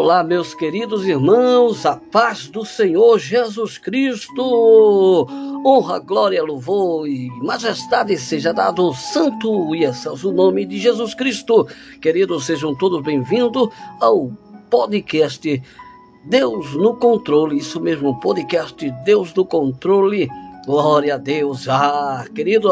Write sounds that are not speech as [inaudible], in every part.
Olá, meus queridos irmãos, a paz do Senhor Jesus Cristo. Honra, glória, louvor e majestade seja dado ao santo e excelso nome de Jesus Cristo. Queridos, sejam todos bem-vindos ao podcast Deus no Controle. Isso mesmo, podcast Deus no Controle. Glória a Deus. Ah, querido,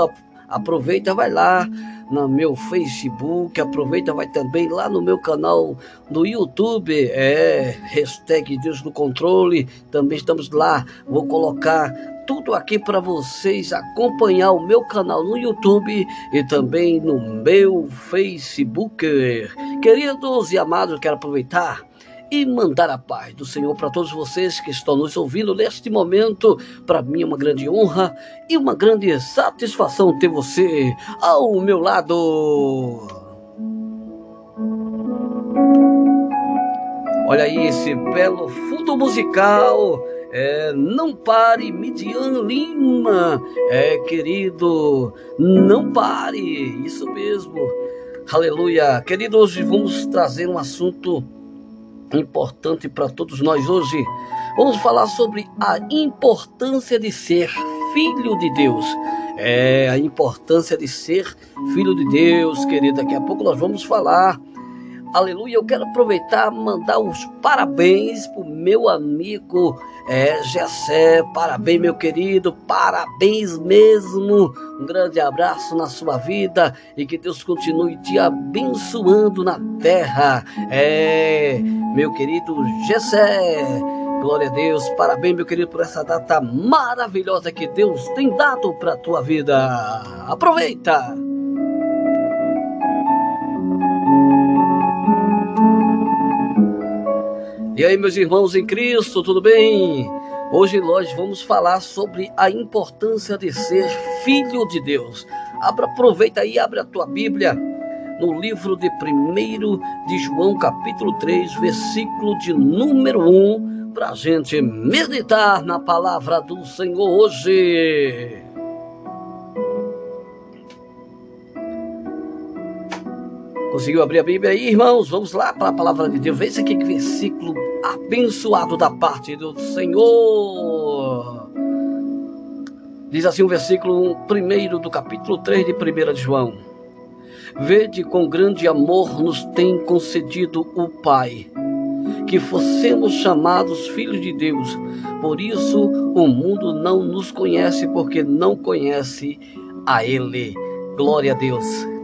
aproveita, vai lá no meu Facebook, aproveita, vai também lá no meu canal no YouTube, é, hashtag Deus no Controle, também estamos lá, vou colocar tudo aqui para vocês acompanhar o meu canal no YouTube e também no meu Facebook. Queridos e amados, quero aproveitar e mandar a paz do Senhor para todos vocês que estão nos ouvindo neste momento. Para mim é uma grande honra e uma grande satisfação ter você ao meu lado. Olha aí esse belo fundo musical. É, não pare, Midian Lima. É, querido, não pare. Isso mesmo. Aleluia. Querido, hoje vamos trazer um assunto importante para todos nós hoje. Vamos falar sobre a importância de ser filho de Deus. É a importância de ser filho de Deus, querido. Daqui a pouco nós vamos falar. Aleluia. Eu quero aproveitar mandar os parabéns para o meu amigo é, Gessé. Parabéns, meu querido. Parabéns mesmo. Um grande abraço na sua vida e que Deus continue te abençoando na terra. É, meu querido Gessé. Glória a Deus. Parabéns, meu querido, por essa data maravilhosa que Deus tem dado para tua vida. Aproveita! E aí, meus irmãos em Cristo, tudo bem? Hoje nós vamos falar sobre a importância de ser filho de Deus. Abra, aproveita aí, abre a tua Bíblia no livro de 1 de João, capítulo 3, versículo de número 1, para a gente meditar na palavra do Senhor hoje. Conseguiu abrir a Bíblia aí, irmãos? Vamos lá para a palavra de Deus. Veja que versículo abençoado da parte do Senhor. Diz assim o versículo 1 do capítulo 3 de 1 de João. Vede com grande amor nos tem concedido o Pai, que fossemos chamados filhos de Deus. Por isso o mundo não nos conhece, porque não conhece a Ele. Glória a Deus.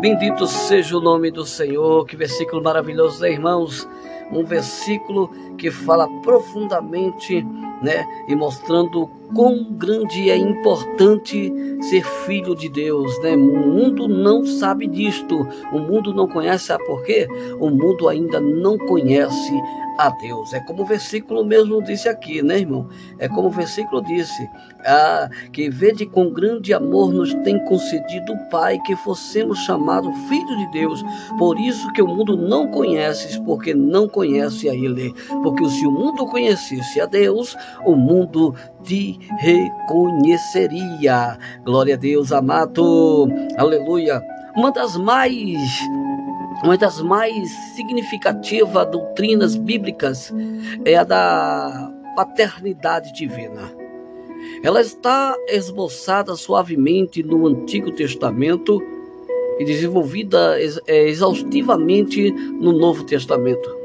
Bendito seja o nome do Senhor. Que versículo maravilhoso, né, irmãos? Um versículo que fala profundamente, né, e mostrando quão grande é importante ser filho de Deus, né? O mundo não sabe disto. O mundo não conhece, sabe por quê? O mundo ainda não conhece a Deus. É como o versículo mesmo disse aqui, né, irmão? É como o versículo disse: ah, que vede com grande amor nos tem concedido o Pai que fossemos chamados filhos de Deus. Por isso que o mundo não conhece, porque não conhece a Ele. Porque se o mundo conhecesse a Deus, o mundo te reconheceria. Glória a Deus, amado. Aleluia. Uma das mais uma das mais significativas doutrinas bíblicas é a da paternidade divina. Ela está esboçada suavemente no Antigo Testamento e desenvolvida é, exaustivamente no Novo Testamento.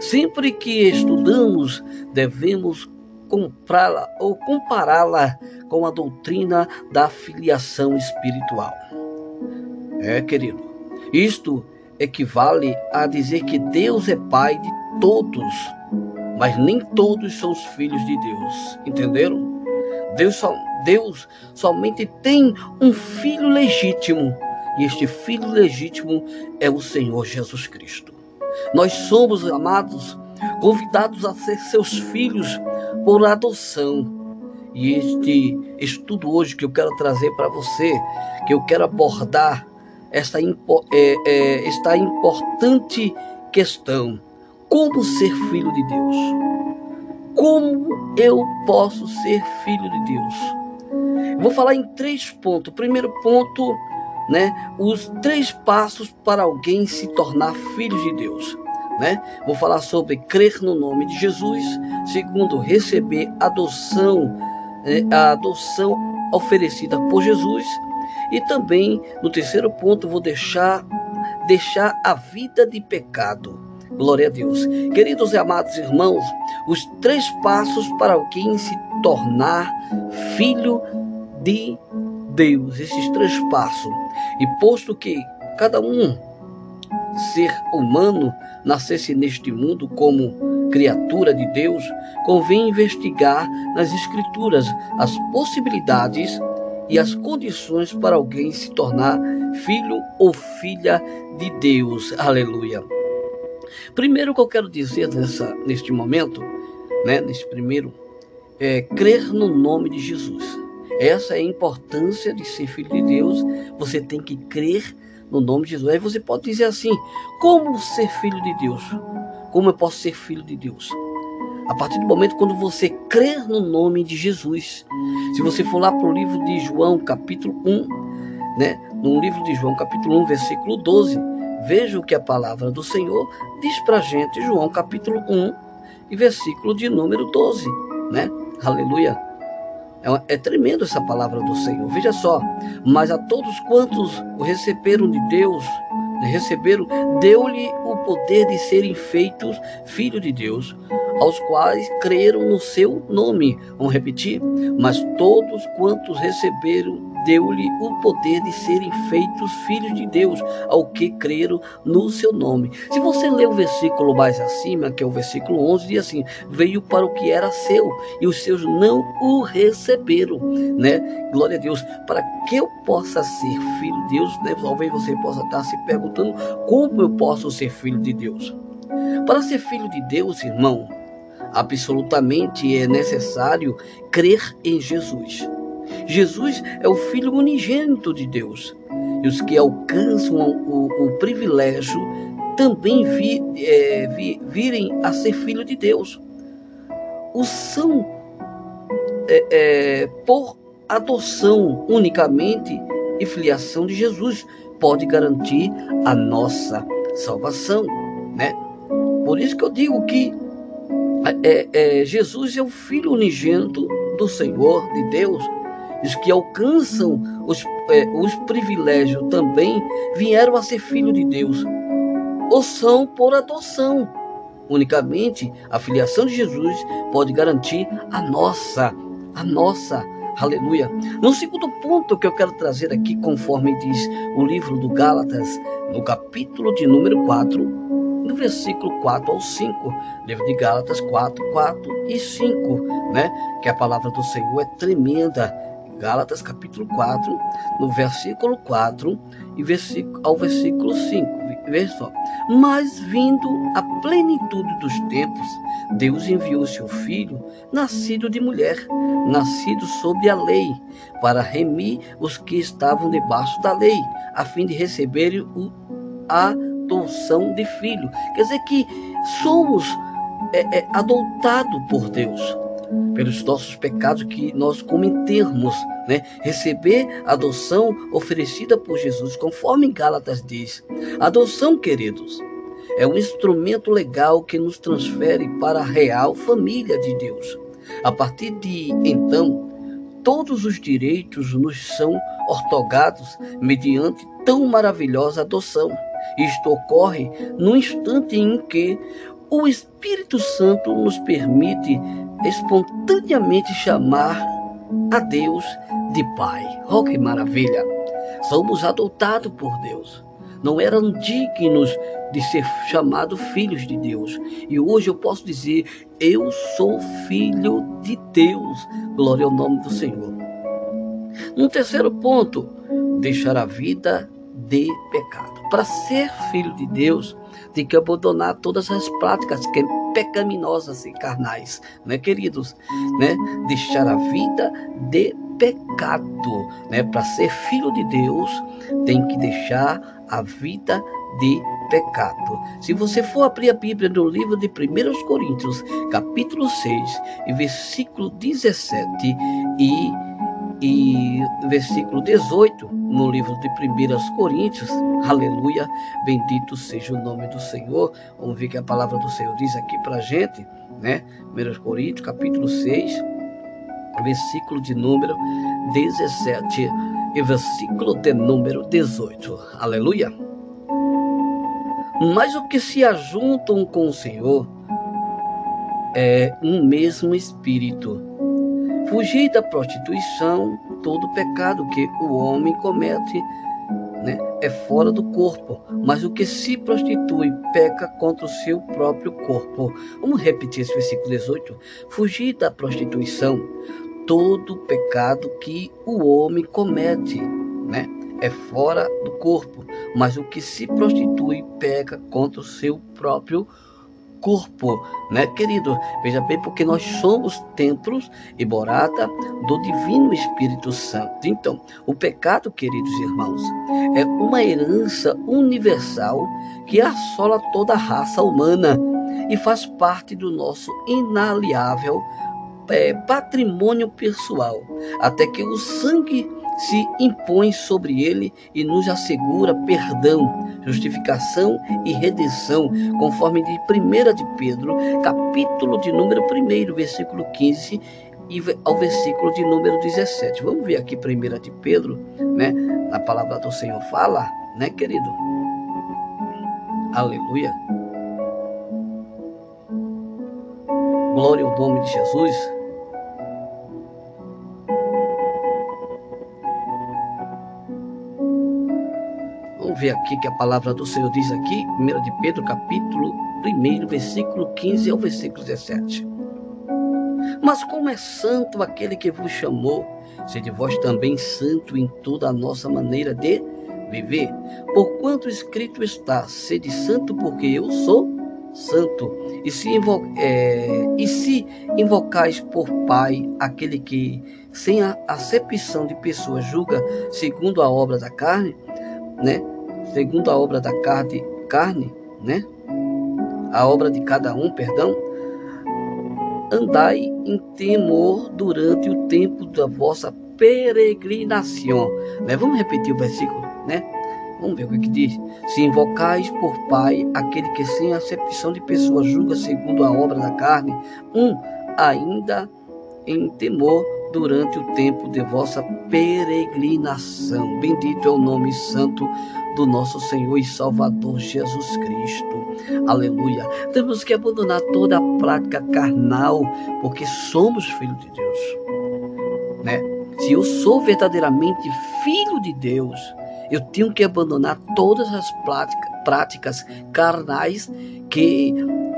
Sempre que estudamos, devemos comprá-la ou compará-la com a doutrina da filiação espiritual. É, querido, isto equivale a dizer que Deus é pai de todos, mas nem todos são os filhos de Deus. Entenderam? Deus, só, Deus somente tem um filho legítimo, e este filho legítimo é o Senhor Jesus Cristo. Nós somos, amados, convidados a ser seus filhos por adoção. E este estudo hoje que eu quero trazer para você, que eu quero abordar esta, é, é, esta importante questão: como ser filho de Deus? Como eu posso ser filho de Deus? Vou falar em três pontos. Primeiro ponto, né, os três passos para alguém se tornar filho de Deus. Né? Vou falar sobre crer no nome de Jesus. Segundo, receber adoção, né, a adoção oferecida por Jesus. E também, no terceiro ponto, vou deixar deixar a vida de pecado. Glória a Deus. Queridos e amados irmãos, os três passos para alguém se tornar filho de Deus. Esses três passos. E posto que cada um ser humano nascesse neste mundo como criatura de Deus, convém investigar nas Escrituras as possibilidades e as condições para alguém se tornar filho ou filha de Deus. Aleluia. Primeiro que eu quero dizer nessa, neste momento, né, nesse primeiro, é crer no nome de Jesus. Essa é a importância de ser filho de Deus. Você tem que crer no nome de Jesus. Aí você pode dizer assim: como ser filho de Deus? Como eu posso ser filho de Deus? A partir do momento quando você crer no nome de Jesus. Se você for lá para o livro de João, capítulo 1, né? No livro de João, capítulo 1, versículo 12, veja o que a palavra do Senhor diz para a gente, João, capítulo 1, e versículo de número 12, né? Aleluia. É, é tremendo essa palavra do Senhor. Veja só. Mas a todos quantos o receberam de Deus, receberam, deu-lhe o poder de serem feitos filhos de Deus, aos quais creram no seu nome. Vamos repetir? Mas todos quantos receberam deu-lhe o poder de serem feitos filhos de Deus, ao que creram no seu nome. Se você ler o versículo mais acima, que é o versículo 11, diz assim: Veio para o que era seu, e os seus não o receberam, né? Glória a Deus. Para que eu possa ser filho de Deus, né? Talvez você possa estar se perguntando como eu posso ser filho de Deus. Para ser filho de Deus, irmão, absolutamente é necessário crer em Jesus. Jesus é o Filho unigênito de Deus. E os que alcançam o, o, o privilégio também vi, é, vi, virem a ser filho de Deus. Os são é, é, por adoção unicamente e filiação de Jesus pode garantir a nossa salvação, né? Por isso que eu digo que é, é, Jesus é o Filho unigênito do Senhor, de Deus, os que alcançam os, é, os privilégios também vieram a ser filho de Deus, ou são por adoção. Unicamente a filiação de Jesus pode garantir a nossa, a nossa, aleluia. No segundo ponto que eu quero trazer aqui, conforme diz o livro do Gálatas, no capítulo de número 4, no versículo 4 ao 5, livro de Gálatas 4, 4 e 5, né? Que a palavra do Senhor é tremenda Gálatas capítulo 4, no versículo 4 e versículo, ao versículo 5. Veja só. Mas vindo a plenitude dos tempos, Deus enviou seu filho, nascido de mulher, nascido sob a lei, para remir os que estavam debaixo da lei, a fim de receberem a adoção de filho. Quer dizer que somos é, é, adotados por Deus pelos nossos pecados que nós cometemos, né? Receber a adoção oferecida por Jesus, conforme Gálatas diz. Adoção, queridos, é um instrumento legal que nos transfere para a real família de Deus. A partir de então, todos os direitos nos são ortogados mediante tão maravilhosa adoção. Isto ocorre no instante em que o Espírito Santo nos permite espontaneamente chamar a Deus de Pai. Oh, que maravilha! Somos adotados por Deus. Não eram dignos de ser chamados filhos de Deus. E hoje eu posso dizer: Eu sou filho de Deus. Glória ao nome do Senhor. No terceiro ponto, deixar a vida de pecado. Para ser filho de Deus, tem que abandonar todas as práticas que pecaminosas e carnais, né, queridos? Né? Deixar a vida de pecado, né? Para ser filho de Deus, tem que deixar a vida de pecado. Se você for abrir a Bíblia no livro de 1 Coríntios, capítulo 6, e versículo 17 e e versículo 18, no livro de 1 Coríntios, aleluia, bendito seja o nome do Senhor. Vamos ver que a palavra do Senhor diz aqui para a gente, né? 1 Coríntios, capítulo 6, versículo de número 17 e versículo de número 18, aleluia. Mas o que se ajuntam com o Senhor é um mesmo espírito Fugir da prostituição, todo pecado que o homem comete né, é fora do corpo, mas o que se prostitui peca contra o seu próprio corpo. Vamos repetir esse versículo 18. Fugir da prostituição, todo pecado que o homem comete, né, é fora do corpo, mas o que se prostitui peca contra o seu próprio corpo corpo, né, querido? Veja bem, porque nós somos templos e morada do Divino Espírito Santo. Então, o pecado, queridos irmãos, é uma herança universal que assola toda a raça humana e faz parte do nosso inaliável é, patrimônio pessoal, até que o sangue se impõe sobre ele e nos assegura perdão, justificação e redenção, conforme de 1 de Pedro, capítulo de número 1, versículo 15 e ao versículo de número 17. Vamos ver aqui 1 de Pedro, né? A palavra do Senhor fala, né, querido? Aleluia. Glória ao nome de Jesus. Ver aqui que a palavra do Senhor diz aqui, 1 de Pedro, capítulo 1, versículo 15 ao versículo 17. Mas como é santo aquele que vos chamou, sede vós também santo em toda a nossa maneira de viver. Porquanto escrito está, sede santo porque eu sou santo. E se, invo é, e se invocais por Pai aquele que, sem a acepção de pessoas, julga segundo a obra da carne, né? Segundo a obra da carne, carne, né? A obra de cada um, perdão. Andai em temor durante o tempo da vossa peregrinação. Né? Vamos repetir o versículo, né? Vamos ver o que, que diz. Se invocais por Pai aquele que sem acepção de pessoas julga segundo a obra da carne, um ainda em temor durante o tempo de vossa peregrinação. Bendito é o nome santo do nosso Senhor e Salvador Jesus Cristo. Aleluia. Temos que abandonar toda a prática carnal, porque somos filhos de Deus. Né? Se eu sou verdadeiramente filho de Deus, eu tenho que abandonar todas as práticas carnais que,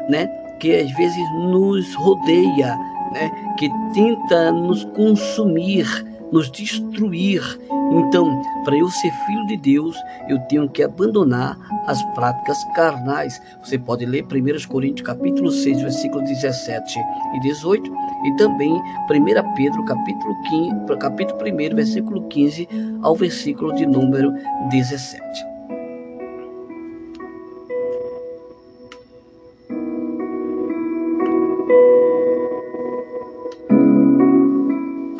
né, que às vezes nos rodeia, né, que tenta nos consumir, nos destruir. Então, para eu ser filho de Deus, eu tenho que abandonar as práticas carnais. Você pode ler 1 Coríntios capítulo 6, versículo 17 e 18, e também 1 Pedro capítulo 15, capítulo 1, versículo 15 ao versículo de número 17.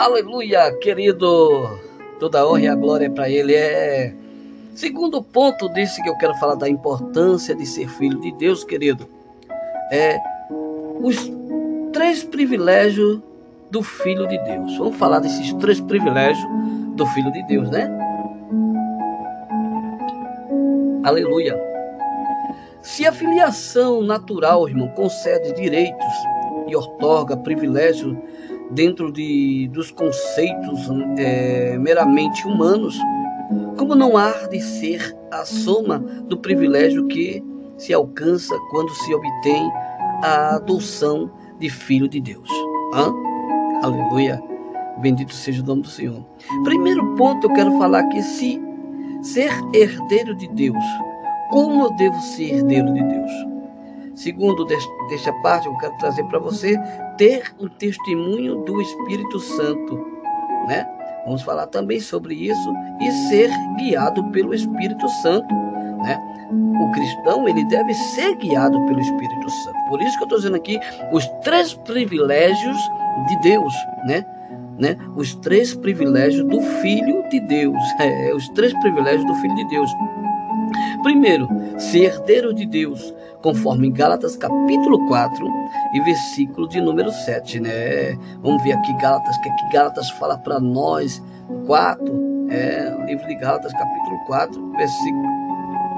Aleluia, querido. Toda a honra e a glória para Ele. É. Segundo ponto desse que eu quero falar da importância de ser filho de Deus, querido, é os três privilégios do Filho de Deus. Vamos falar desses três privilégios do Filho de Deus, né? Aleluia. Se a filiação natural, irmão, concede direitos e otorga privilégios dentro de, dos conceitos é, meramente humanos, como não há de ser a soma do privilégio que se alcança quando se obtém a adoção de filho de Deus. Hã? Aleluia. Bendito seja o nome do Senhor. Primeiro ponto, eu quero falar que se ser herdeiro de Deus, como eu devo ser herdeiro de Deus? Segundo, desta parte, eu quero trazer para você ter o testemunho do Espírito Santo, né? Vamos falar também sobre isso e ser guiado pelo Espírito Santo, né? O cristão, ele deve ser guiado pelo Espírito Santo. Por isso que eu estou dizendo aqui os três privilégios de Deus, né? né, os três privilégios do Filho de Deus. [laughs] É, os três privilégios do Filho de Deus. Primeiro, ser herdeiro de Deus, conforme Gálatas capítulo 4 e versículo de número 7, né? Vamos ver aqui Gálatas, que aqui Gálatas fala para nós, 4, é, o livro de Gálatas capítulo 4, versículo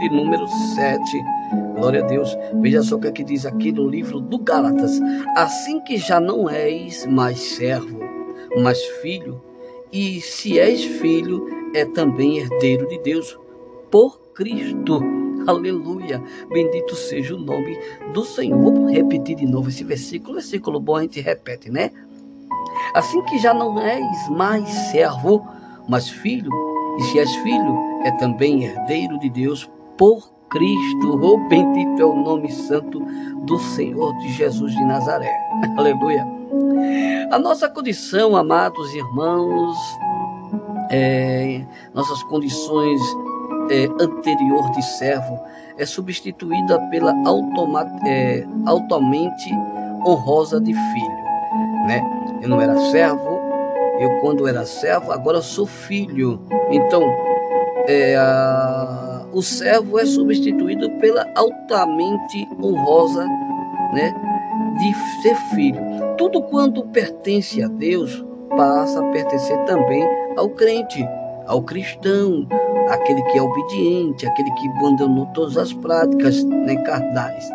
de número 7. Glória a Deus. Veja só o que aqui diz aqui no livro do Gálatas. Assim que já não és mais servo, mas filho, e se és filho, é também herdeiro de Deus por Cristo. Aleluia. Bendito seja o nome do Senhor. Vamos repetir de novo esse versículo. Versículo bom a gente repete, né? Assim que já não és mais servo, mas filho, e se és filho, é também herdeiro de Deus por Cristo. Oh, bendito é o nome santo do Senhor de Jesus de Nazaré. [laughs] Aleluia. A nossa condição, amados irmãos, é, nossas condições é, anterior de servo é substituída pela é, altamente honrosa de filho. Né? Eu não era servo, eu quando era servo, agora sou filho. Então, é, a, o servo é substituído pela altamente honrosa né, de ser filho. Tudo quanto pertence a Deus passa a pertencer também ao crente, ao cristão, aquele que é obediente, aquele que abandonou todas as práticas né, carnais.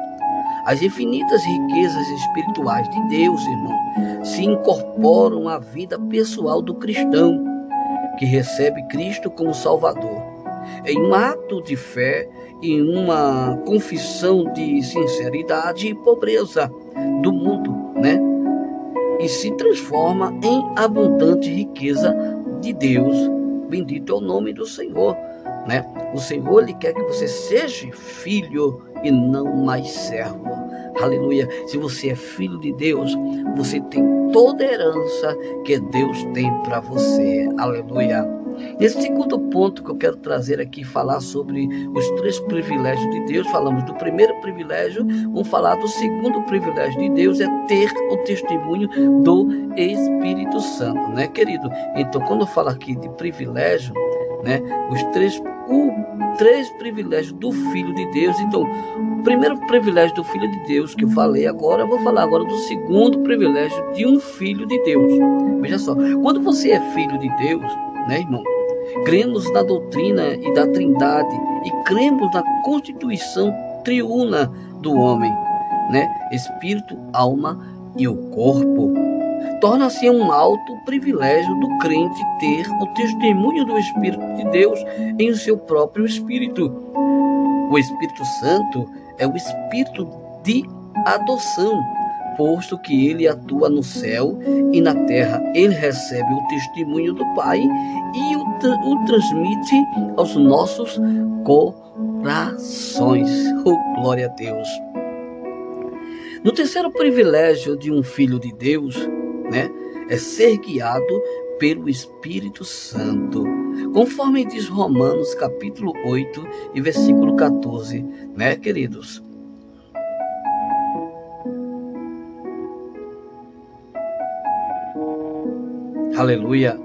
As infinitas riquezas espirituais de Deus, irmão, se incorporam à vida pessoal do cristão, que recebe Cristo como Salvador. Em um ato de fé e uma confissão de sinceridade e pobreza do mundo, né? E se transforma em abundante riqueza de Deus Bendito é o nome do Senhor. Né? O Senhor ele quer que você seja filho e não mais servo. Aleluia. Se você é filho de Deus, você tem toda a herança que Deus tem para você. Aleluia. Esse segundo ponto que eu quero trazer aqui, falar sobre os três privilégios de Deus. Falamos do primeiro privilégio, vamos falar do segundo privilégio de Deus, é ter o testemunho do Espírito Santo, né, querido? Então, quando eu falo aqui de privilégio, né, os três, o três privilégios do Filho de Deus. Então, o primeiro privilégio do Filho de Deus que eu falei agora, eu vou falar agora do segundo privilégio de um Filho de Deus. Veja só, quando você é filho de Deus, né, irmão? Cremos na doutrina e da Trindade e cremos na constituição triuna do homem, né? Espírito, alma e o corpo. Torna-se um alto privilégio do crente ter o testemunho do Espírito de Deus em seu próprio espírito. O Espírito Santo é o espírito de adoção posto que ele atua no céu e na terra. Ele recebe o testemunho do Pai e o, o transmite aos nossos corações. Oh, glória a Deus. No terceiro privilégio de um filho de Deus, né, é ser guiado pelo Espírito Santo. Conforme diz Romanos capítulo 8 e versículo 14, né, queridos? Aleluia.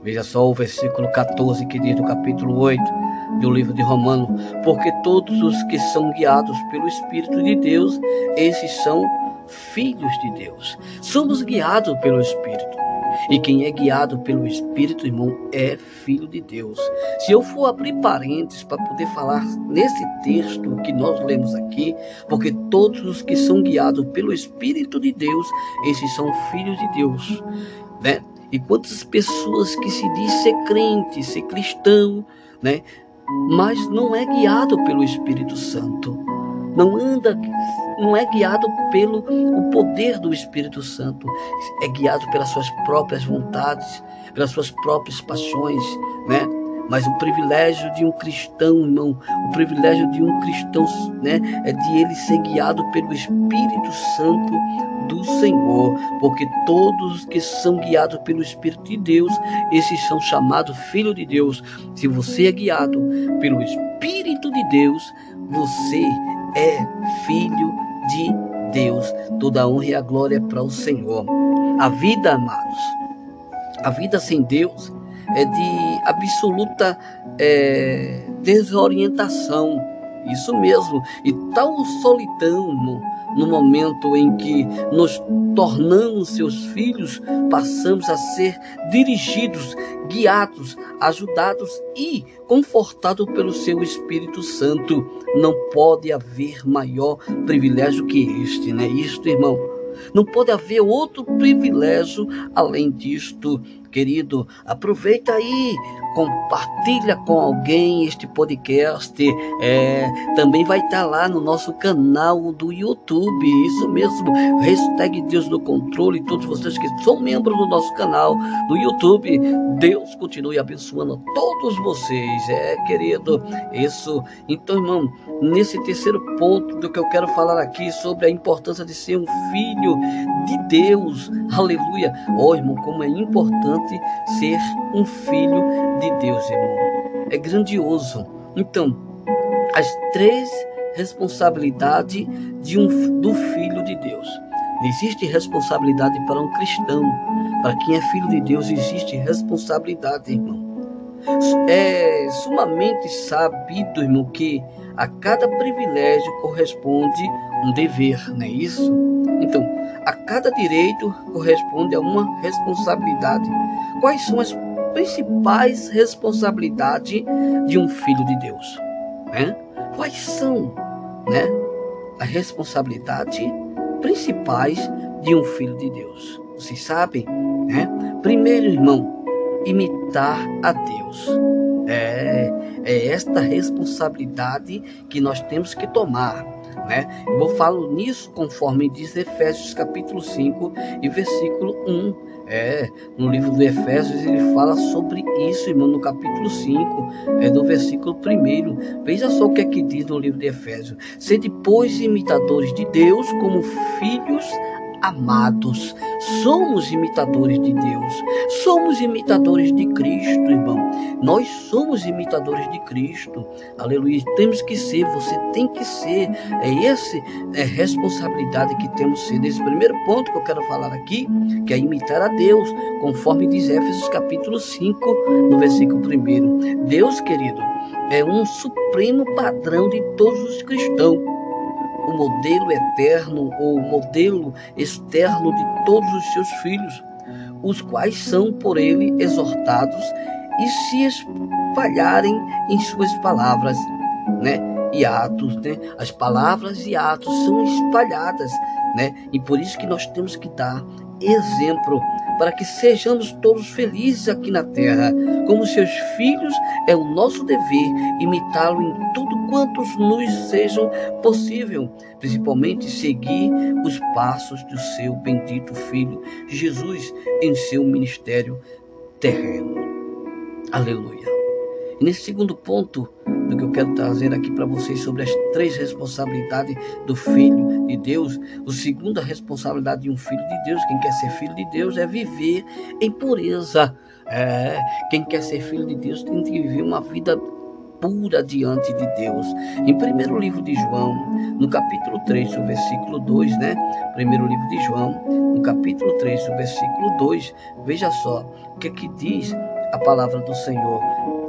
Veja só o versículo 14 que diz do capítulo 8 do livro de Romanos: Porque todos os que são guiados pelo Espírito de Deus, esses são filhos de Deus. Somos guiados pelo Espírito. E quem é guiado pelo Espírito, irmão, é filho de Deus. Se eu for abrir parênteses para poder falar nesse texto que nós lemos aqui, porque todos os que são guiados pelo Espírito de Deus, esses são filhos de Deus, né? E quantas pessoas que se diz ser crente, ser cristão, né? Mas não é guiado pelo Espírito Santo. Não anda, não é guiado pelo o poder do Espírito Santo. É guiado pelas suas próprias vontades, pelas suas próprias paixões, né? Mas o privilégio de um cristão, irmão, o privilégio de um cristão, né, é de ele ser guiado pelo Espírito Santo do Senhor, porque todos que são guiados pelo Espírito de Deus, esses são chamados filhos de Deus. Se você é guiado pelo Espírito de Deus, você é filho de Deus. Toda a honra e a glória é para o Senhor. A vida, amados, A vida sem Deus é de absoluta é, desorientação. Isso mesmo. E tal solidão no momento em que nos tornamos seus filhos, passamos a ser dirigidos, guiados, ajudados e confortados pelo seu Espírito Santo. Não pode haver maior privilégio que este, né? Isto, irmão. Não pode haver outro privilégio além disto, querido. Aproveita aí, compartilha com alguém este podcast. É, também vai estar lá no nosso canal do YouTube. Isso mesmo. Hashtag Deus no Controle. Todos vocês que são membros do nosso canal do YouTube. Deus continue abençoando todos vocês. É, querido. Isso. Então, irmão, nesse terceiro ponto do que eu quero falar aqui sobre a importância de ser um filho de Deus. Aleluia. Oh, irmão, como é importante ser um filho de Deus, irmão. É grandioso. Então, as três responsabilidades de um, do filho de Deus. Existe responsabilidade para um cristão. Para quem é filho de Deus, existe responsabilidade, irmão. É sumamente sabido, irmão, que a cada privilégio corresponde um dever, não é isso? Então, a cada direito corresponde a uma responsabilidade. Quais são as principais responsabilidades de um filho de Deus? Né? Quais são né, as responsabilidades principais de um filho de Deus? Vocês sabem? Né? Primeiro, irmão, imitar a Deus. É, é esta responsabilidade que nós temos que tomar. Né? Eu falar nisso conforme diz Efésios capítulo 5 e versículo 1. É, no livro do Efésios ele fala sobre isso, irmão, no capítulo 5, é do versículo 1. Veja só o que é que diz no livro de Efésios. Sede, pois, imitadores de Deus como filhos amados. Somos imitadores de Deus. Somos imitadores de Cristo, irmão. Nós somos imitadores de Cristo. Aleluia. Temos que ser, você tem que ser. É essa é responsabilidade que temos ser. Nesse primeiro ponto que eu quero falar aqui, que é imitar a Deus, conforme diz Éfesos capítulo 5, no versículo 1. Deus, querido, é um supremo padrão de todos os cristãos o modelo eterno ou modelo externo de todos os seus filhos, os quais são por ele exortados e se espalharem em suas palavras, né? E atos, né? As palavras e atos são espalhadas, né? E por isso que nós temos que dar exemplo para que sejamos todos felizes aqui na terra. Como seus filhos, é o nosso dever imitá-lo em tudo quanto nos seja possível, principalmente seguir os passos do seu bendito Filho Jesus em seu ministério terreno. Aleluia. E nesse segundo ponto, do que eu quero trazer aqui para vocês sobre as três responsabilidades do filho de Deus. O segunda responsabilidade de um filho de Deus, quem quer ser filho de Deus, é viver em pureza. É, quem quer ser filho de Deus tem que viver uma vida pura diante de Deus. Em primeiro livro de João, no capítulo 3, o versículo 2, né? Primeiro livro de João, no capítulo 3, o versículo 2, veja só o que, é que diz a palavra do Senhor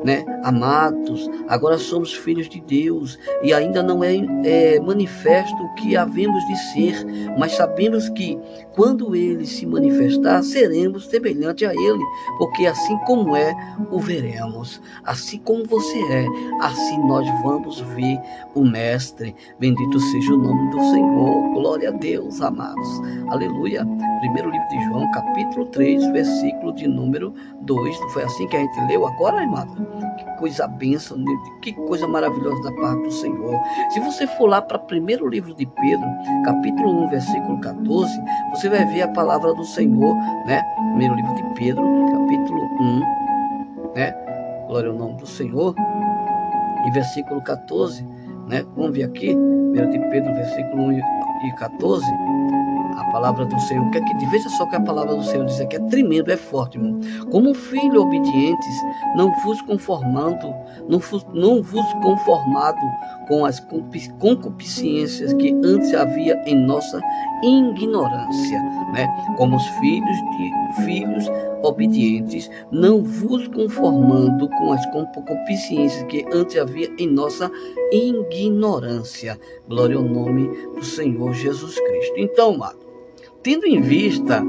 né, amados, agora somos filhos de Deus e ainda não é, é manifesto o que havemos de ser, mas sabemos que quando ele se manifestar, seremos semelhante a ele, porque assim como é, o veremos. Assim como você é, assim nós vamos ver o Mestre. Bendito seja o nome do Senhor. Glória a Deus, amados. Aleluia. Primeiro livro de João, capítulo 3, versículo de número 2. Não foi assim que a gente leu agora, amado? Que coisa benção, que coisa maravilhosa da parte do Senhor. Se você for lá para o primeiro livro de Pedro, capítulo 1, versículo 14, você vai ver a palavra do Senhor, né? Primeiro livro de Pedro, capítulo 1, né? Glória ao nome do Senhor. E versículo 14, né? Vamos ver aqui, primeiro de Pedro, versículo 1 e 14 a palavra do Senhor. Que, é que veja só que a palavra do Senhor diz aqui é tremendo, é forte, irmão. Como filho obedientes, não vos conformando, não vos, não vos conformado com as concupiscências que antes havia em nossa ignorância, né? Como os filhos de filhos obedientes, não vos conformando com as concupiscências que antes havia em nossa ignorância. Glória ao nome do Senhor Jesus Cristo. Então, amado, tendo em vista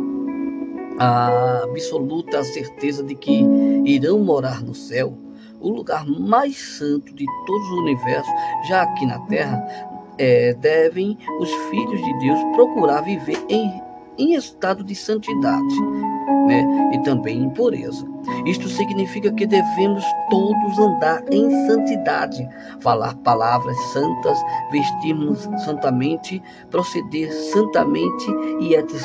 a absoluta certeza de que irão morar no céu, o lugar mais santo de todo o universo, já aqui na terra, é, devem os filhos de Deus procurar viver em, em estado de santidade né? e também em pureza. Isto significa que devemos todos andar em santidade, falar palavras santas, vestirmos santamente, proceder santamente e etc.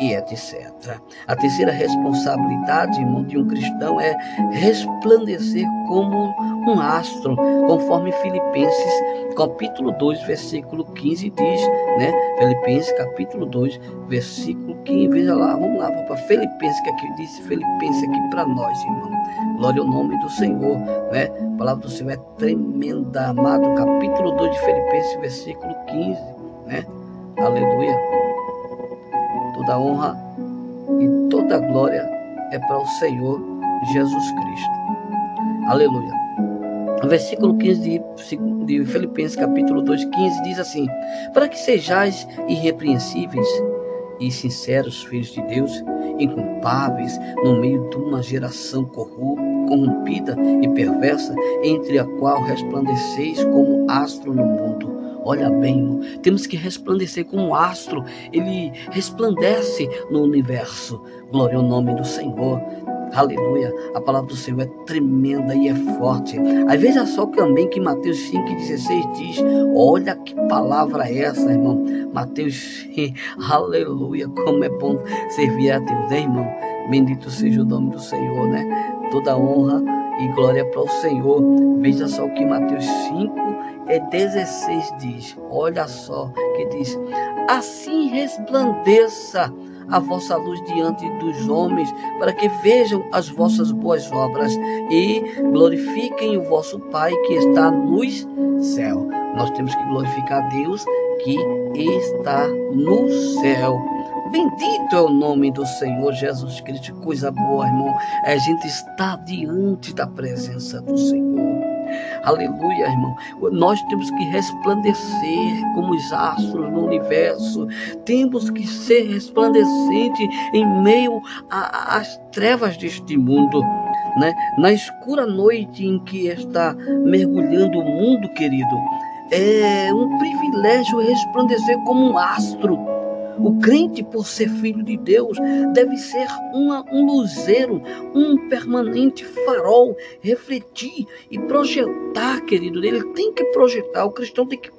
e etc. A terceira responsabilidade, irmão, de um cristão é resplandecer como um astro, conforme Filipenses capítulo 2, versículo 15 diz, né? Filipenses capítulo 2, versículo 15. Veja lá, vamos lá, para Filipenses, que aqui diz Filipenses aqui para nós, irmão. Glória ao nome do Senhor, né? A palavra do Senhor é tremenda, amado. Capítulo 2 de Filipenses, versículo 15, né? Aleluia. Toda honra e toda glória é para o Senhor Jesus Cristo. Aleluia. O versículo 15 de, de Filipenses, capítulo 2, 15, diz assim: Para que sejais irrepreensíveis e sinceros filhos de Deus, inculpáveis no meio de uma geração corrompida e perversa, entre a qual resplandeceis como astro no mundo. Olha bem, irmão, temos que resplandecer como astro, ele resplandece no universo. Glória ao nome do Senhor. Aleluia. A palavra do Senhor é tremenda e é forte. Aí veja só também que Mateus 5,16 diz: Olha que palavra é essa, irmão. Mateus, aleluia. Como é bom servir a Deus, né, irmão? Bendito seja o nome do Senhor, né? Toda honra e glória para o Senhor. Veja só o que Mateus 5 é 16 diz. Olha só que diz: Assim resplandeça a vossa luz diante dos homens, para que vejam as vossas boas obras e glorifiquem o vosso Pai que está nos céu. Nós temos que glorificar Deus que está no céu. Bendito é o nome do Senhor Jesus Cristo. Coisa boa, irmão. A gente está diante da presença do Senhor. Aleluia, irmão. Nós temos que resplandecer como os astros no universo. Temos que ser resplandecente em meio às trevas deste mundo. Né? Na escura noite em que está mergulhando o mundo, querido, é um privilégio resplandecer como um astro o crente, por ser filho de Deus, deve ser uma, um luzeiro, um permanente farol, refletir e projetar, querido. Ele tem que projetar, o cristão tem que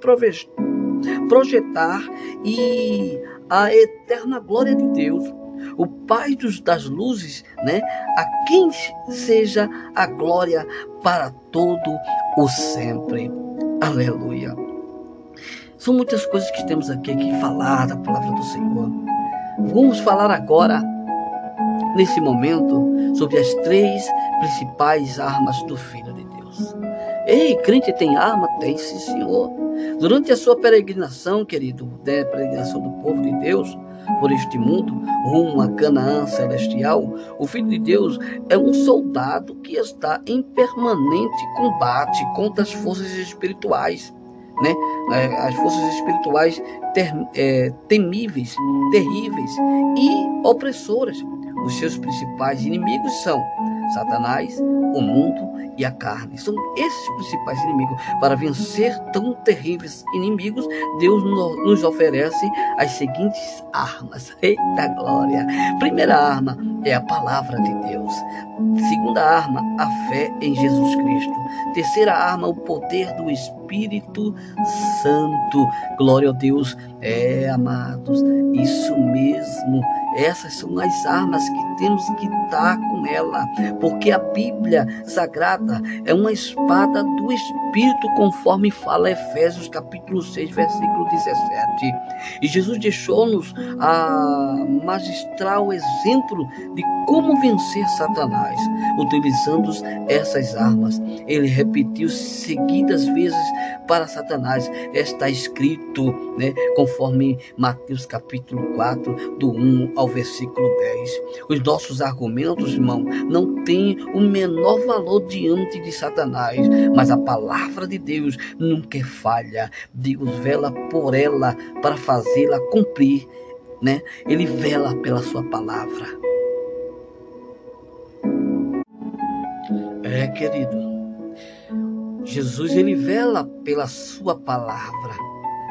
projetar e a eterna glória de Deus o Pai dos, das luzes, né? A quem seja a glória para todo o sempre. Aleluia. São muitas coisas que temos aqui que falar da palavra do Senhor. Vamos falar agora, nesse momento, sobre as três principais armas do Filho de Deus. Ei, crente tem arma? Tem, sim, Senhor. Durante a sua peregrinação, querido, né, peregrinação do povo de Deus, por este mundo, rumo a Canaã celestial, o Filho de Deus é um soldado que está em permanente combate contra as forças espirituais né? as forças espirituais ter, é, temíveis, terríveis e opressoras. Os seus principais inimigos são Satanás, o mundo e a carne. São esses principais inimigos. Para vencer tão terríveis inimigos, Deus nos oferece as seguintes armas. [laughs] Eita glória! Primeira arma é a palavra de Deus. Segunda arma, a fé em Jesus Cristo. Terceira arma, o poder do Espírito Santo. Glória a Deus. É, amados, isso mesmo. Essas são as armas que temos que estar com ela, porque a Bíblia Sagrada é uma espada do Espírito, conforme fala Efésios capítulo 6, versículo 17. E Jesus deixou-nos a magistral exemplo de como vencer Satanás, utilizando essas armas. Ele repetiu seguidas vezes para Satanás, está escrito, né, conforme Mateus capítulo 4, do 1 ao versículo 10. Os nossos argumentos, irmão, não têm o menor valor diante de Satanás, mas a palavra de Deus nunca é falha. Deus vela por ela para fazê-la cumprir, né? Ele vela pela sua palavra. É, querido. Jesus ele vela pela sua palavra,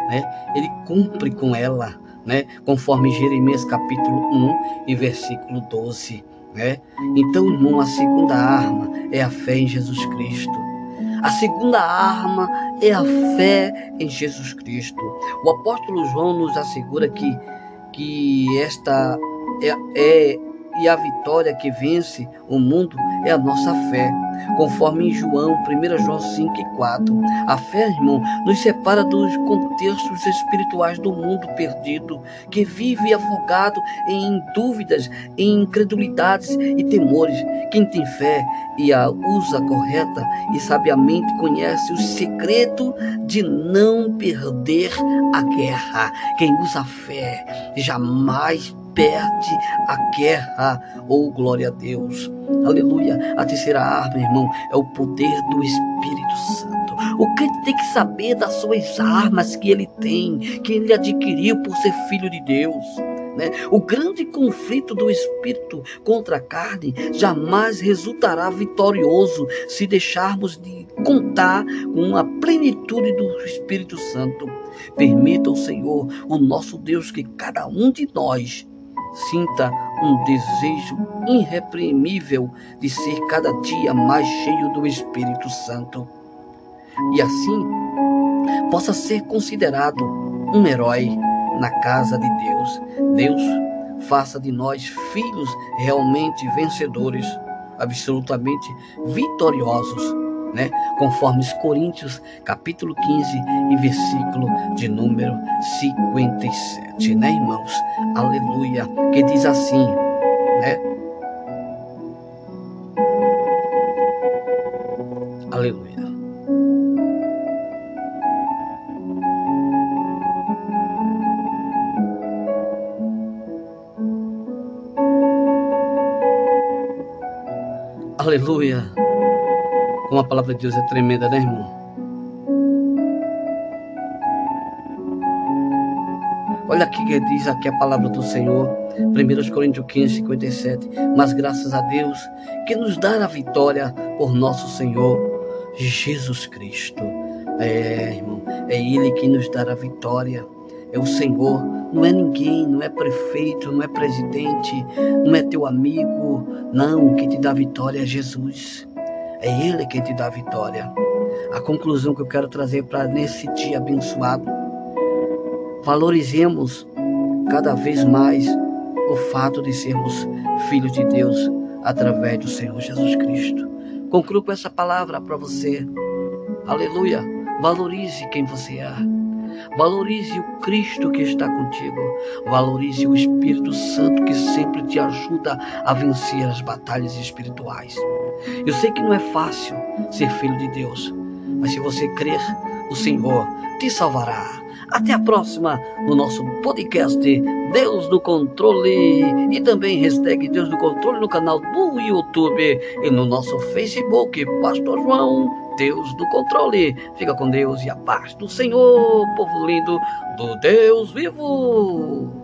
né? Ele cumpre com ela né? Conforme Jeremias capítulo 1 e versículo 12, né? Então, irmão, a segunda arma é a fé em Jesus Cristo. A segunda arma é a fé em Jesus Cristo. O apóstolo João nos assegura que, que esta é, é e a vitória que vence o mundo é a nossa fé. Conforme em João, 1 João 5 e 4. A fé, irmão, nos separa dos contextos espirituais do mundo perdido, que vive afogado em dúvidas, em incredulidades e temores. Quem tem fé e a usa correta e sabiamente conhece o segredo de não perder a guerra. Quem usa a fé jamais perde a guerra. Oh, glória a Deus. Aleluia. A terceira arma, irmão, é o poder do Espírito Santo. O crente tem que saber das suas armas que ele tem, que ele adquiriu por ser filho de Deus. Né? O grande conflito do espírito contra a carne jamais resultará vitorioso se deixarmos de contar com a plenitude do Espírito Santo. Permita o Senhor, o nosso Deus, que cada um de nós sinta um desejo irreprimível de ser cada dia mais cheio do Espírito Santo. E assim possa ser considerado um herói na casa de Deus. Deus faça de nós filhos realmente vencedores, absolutamente vitoriosos né? Conforme os Coríntios, capítulo 15 e versículo de número 57, né, irmãos? Aleluia. Que diz assim, né? Aleluia. Aleluia. Como a palavra de Deus é tremenda, né, irmão? Olha aqui que diz aqui a palavra do Senhor, 1 Coríntios 15, 57. Mas graças a Deus que nos dá a vitória por nosso Senhor Jesus Cristo. É, irmão, é Ele que nos dá a vitória. É o Senhor, não é ninguém, não é prefeito, não é presidente, não é teu amigo. Não, o que te dá vitória é Jesus. É Ele quem te dá a vitória. A conclusão que eu quero trazer para nesse dia abençoado. Valorizemos cada vez mais o fato de sermos filhos de Deus através do Senhor Jesus Cristo. Concluo com essa palavra para você. Aleluia. Valorize quem você é. Valorize o Cristo que está contigo. Valorize o Espírito Santo que sempre te ajuda a vencer as batalhas espirituais. Eu sei que não é fácil ser filho de Deus, mas se você crer, o Senhor te salvará. Até a próxima no nosso podcast Deus do Controle e também hashtag Deus do Controle no canal do YouTube e no nosso Facebook Pastor João Deus do Controle. Fica com Deus e a paz do Senhor, povo lindo do Deus vivo.